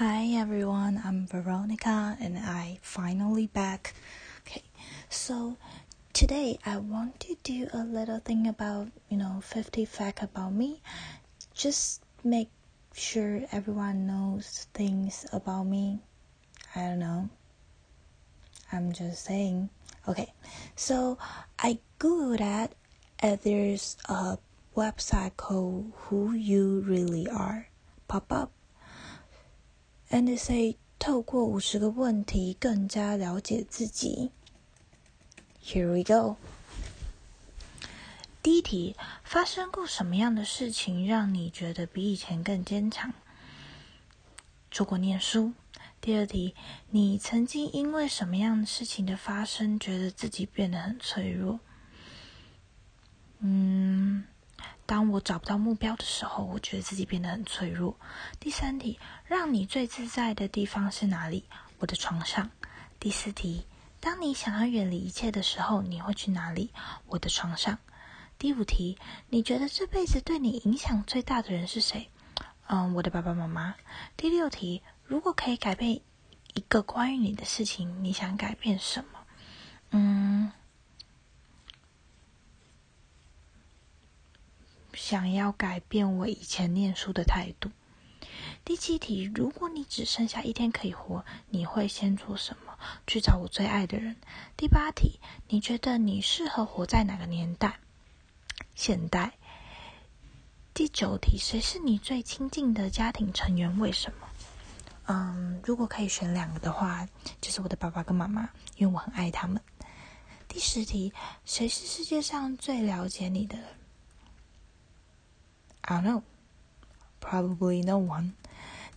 Hi everyone, I'm Veronica and I finally back. Okay, so today I want to do a little thing about, you know, 50 fact about me. Just make sure everyone knows things about me. I don't know. I'm just saying. Okay, so I googled that and there's a website called Who You Really Are pop up NSA 透过五十个问题更加了解自己。Here we go。第一题：发生过什么样的事情让你觉得比以前更坚强？出国念书。第二题：你曾经因为什么样的事情的发生，觉得自己变得很脆弱？嗯。当我找不到目标的时候，我觉得自己变得很脆弱。第三题，让你最自在的地方是哪里？我的床上。第四题，当你想要远离一切的时候，你会去哪里？我的床上。第五题，你觉得这辈子对你影响最大的人是谁？嗯，我的爸爸妈妈。第六题，如果可以改变一个关于你的事情，你想改变什么？嗯。想要改变我以前念书的态度。第七题：如果你只剩下一天可以活，你会先做什么？去找我最爱的人。第八题：你觉得你适合活在哪个年代？现代。第九题：谁是你最亲近的家庭成员？为什么？嗯，如果可以选两个的话，就是我的爸爸跟妈妈，因为我很爱他们。第十题：谁是世界上最了解你的人？I know, probably no one.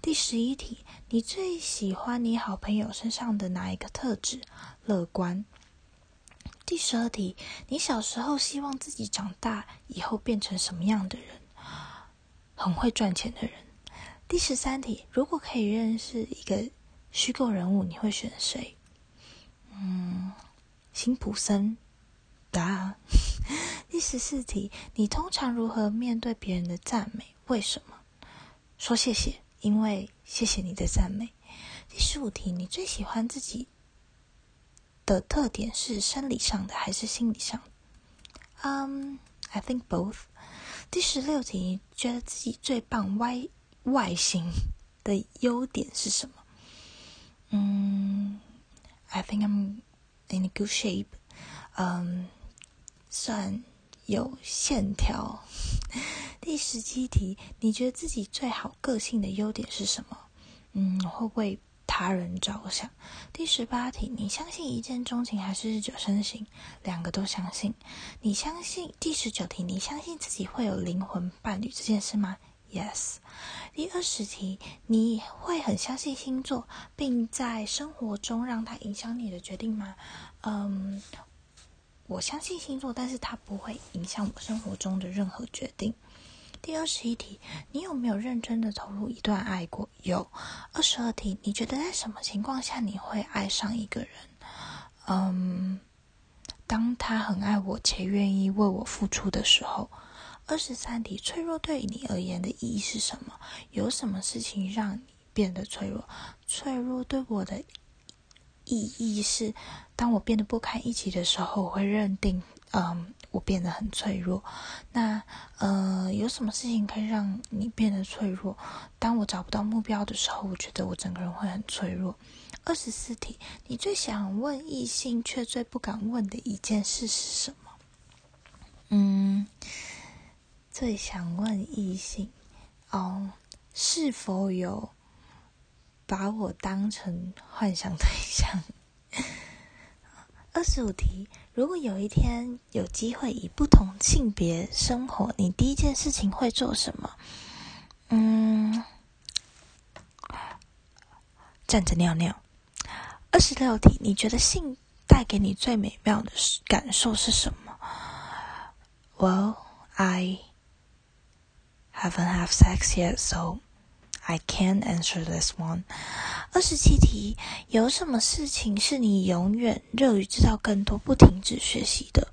第十一题，你最喜欢你好朋友身上的哪一个特质？乐观。第十二题，你小时候希望自己长大以后变成什么样的人？很会赚钱的人。第十三题，如果可以认识一个虚构人物，你会选谁？嗯，辛普森。答案。第十四题，你通常如何面对别人的赞美？为什么？说谢谢，因为谢谢你的赞美。第十五题，你最喜欢自己的特点是生理上的还是心理上？Um, I think both。第十六题，觉得自己最棒外外形的优点是什么？嗯，I think I'm in a good shape。嗯。算有线条。第十七题，你觉得自己最好个性的优点是什么？嗯，会为他人着想。第十八题，你相信一见钟情还是日久生情？两个都相信。你相信？第十九题，你相信自己会有灵魂伴侣这件事吗？Yes。第二十题，你会很相信星座，并在生活中让它影响你的决定吗？嗯。我相信星座，但是它不会影响我生活中的任何决定。第二十一题，你有没有认真的投入一段爱过？有。二十二题，你觉得在什么情况下你会爱上一个人？嗯，当他很爱我且愿意为我付出的时候。二十三题，脆弱对你而言的意义是什么？有什么事情让你变得脆弱？脆弱对我的。意义是，当我变得不堪一击的时候，我会认定，嗯，我变得很脆弱。那，呃，有什么事情可以让你变得脆弱？当我找不到目标的时候，我觉得我整个人会很脆弱。二十四题，你最想问异性却最不敢问的一件事是什么？嗯，最想问异性，哦，是否有？把我当成幻想对象。二十五题：如果有一天有机会以不同性别生活，你第一件事情会做什么？嗯，站着尿尿。二十六题：你觉得性带给你最美妙的感受是什么？Well, I haven't have sex yet, so. I can't answer this one。二十七题，有什么事情是你永远热于知道更多、不停止学习的？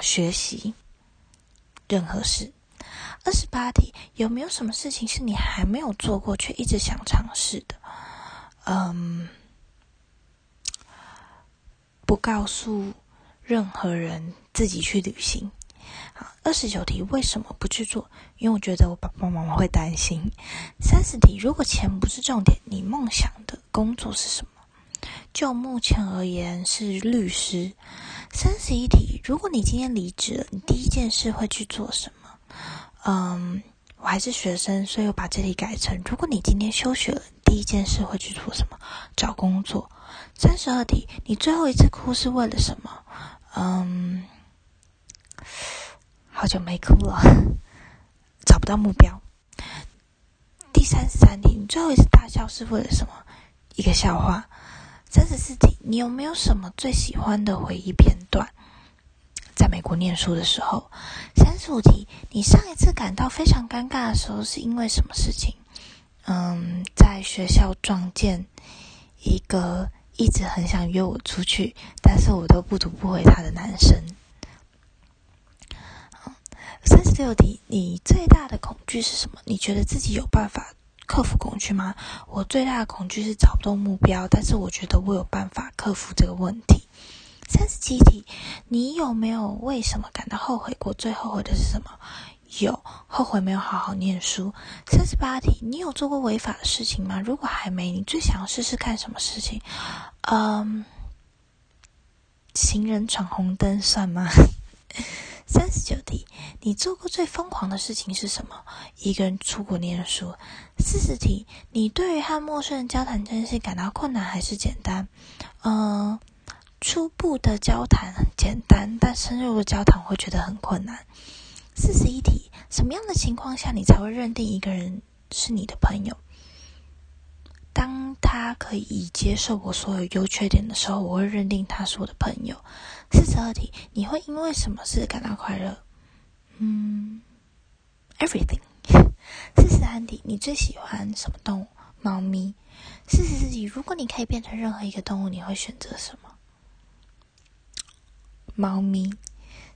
学习任何事。二十八题，有没有什么事情是你还没有做过却一直想尝试的？嗯，不告诉任何人，自己去旅行。好，二十九题，为什么不去做？因为我觉得我爸爸妈妈会担心。三十题，如果钱不是重点，你梦想的工作是什么？就目前而言是律师。三十一题，如果你今天离职了，你第一件事会去做什么？嗯，我还是学生，所以我把这题改成：如果你今天休学了，第一件事会去做什么？找工作。三十二题，你最后一次哭是为了什么？嗯，好久没哭了，找不到目标。第三十三题，你最后一次大笑是为了什么？一个笑话。三十四题，你有没有什么最喜欢的回忆片段？在美国念书的时候。三十五题，你上一次感到非常尴尬的时候是因为什么事情？嗯，在学校撞见一个一直很想约我出去，但是我都不读不回他的男生。三十六题，你最大的恐惧是什么？你觉得自己有办法？克服恐惧吗？我最大的恐惧是找不到目标，但是我觉得我有办法克服这个问题。三十七题，你有没有为什么感到后悔过？最后悔的是什么？有，后悔没有好好念书。三十八题，你有做过违法的事情吗？如果还没，你最想要试试看什么事情？嗯，行人闯红灯算吗？三十九题，你做过最疯狂的事情是什么？一个人出国念书。四十题，你对于和陌生人交谈这件事感到困难还是简单？嗯，初步的交谈很简单，但深入的交谈会觉得很困难。四十一题，什么样的情况下你才会认定一个人是你的朋友？当他可以接受我所有优缺点的时候，我会认定他是我的朋友。四十二题，你会因为什么事感到快乐？嗯，everything。四十三题，你最喜欢什么动物？猫咪。四十四题，如果你可以变成任何一个动物，你会选择什么？猫咪。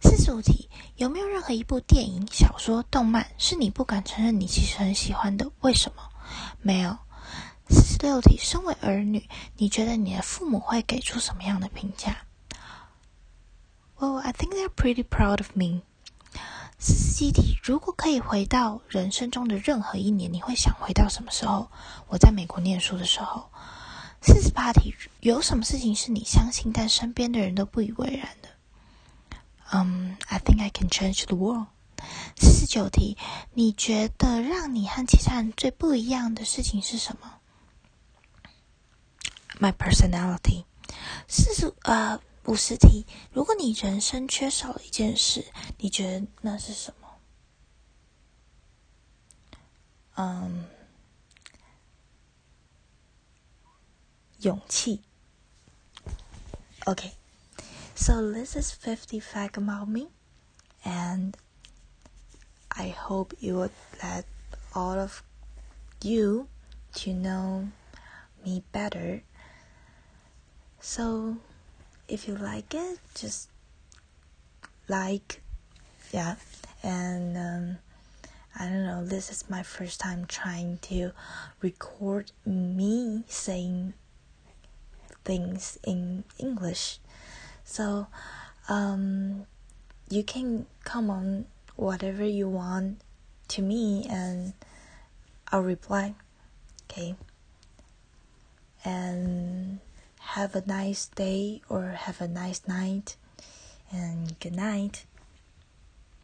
四十五题，有没有任何一部电影、小说、动漫是你不敢承认你其实很喜欢的？为什么？没有。四十六题，身为儿女，你觉得你的父母会给出什么样的评价？Well, I think they're pretty proud of me. 四十七题，如果可以回到人生中的任何一年，你会想回到什么时候？我在美国念书的时候。四十八题，有什么事情是你相信，但身边的人都不以为然的？嗯，I think I can change the world. 四十九题，你觉得让你和其他人最不一样的事情是什么 ？My personality，四十呃五十题，如果你人生缺少了一件事，你觉得那是什么？嗯，勇气。Okay，so this is fifty fact about me，and I hope you would let all of you to know me better. So, if you like it, just like, yeah. And um, I don't know, this is my first time trying to record me saying things in English. So, um, you can come on whatever you want to me and I'll reply. Okay. And have a nice day or have a nice night and good night.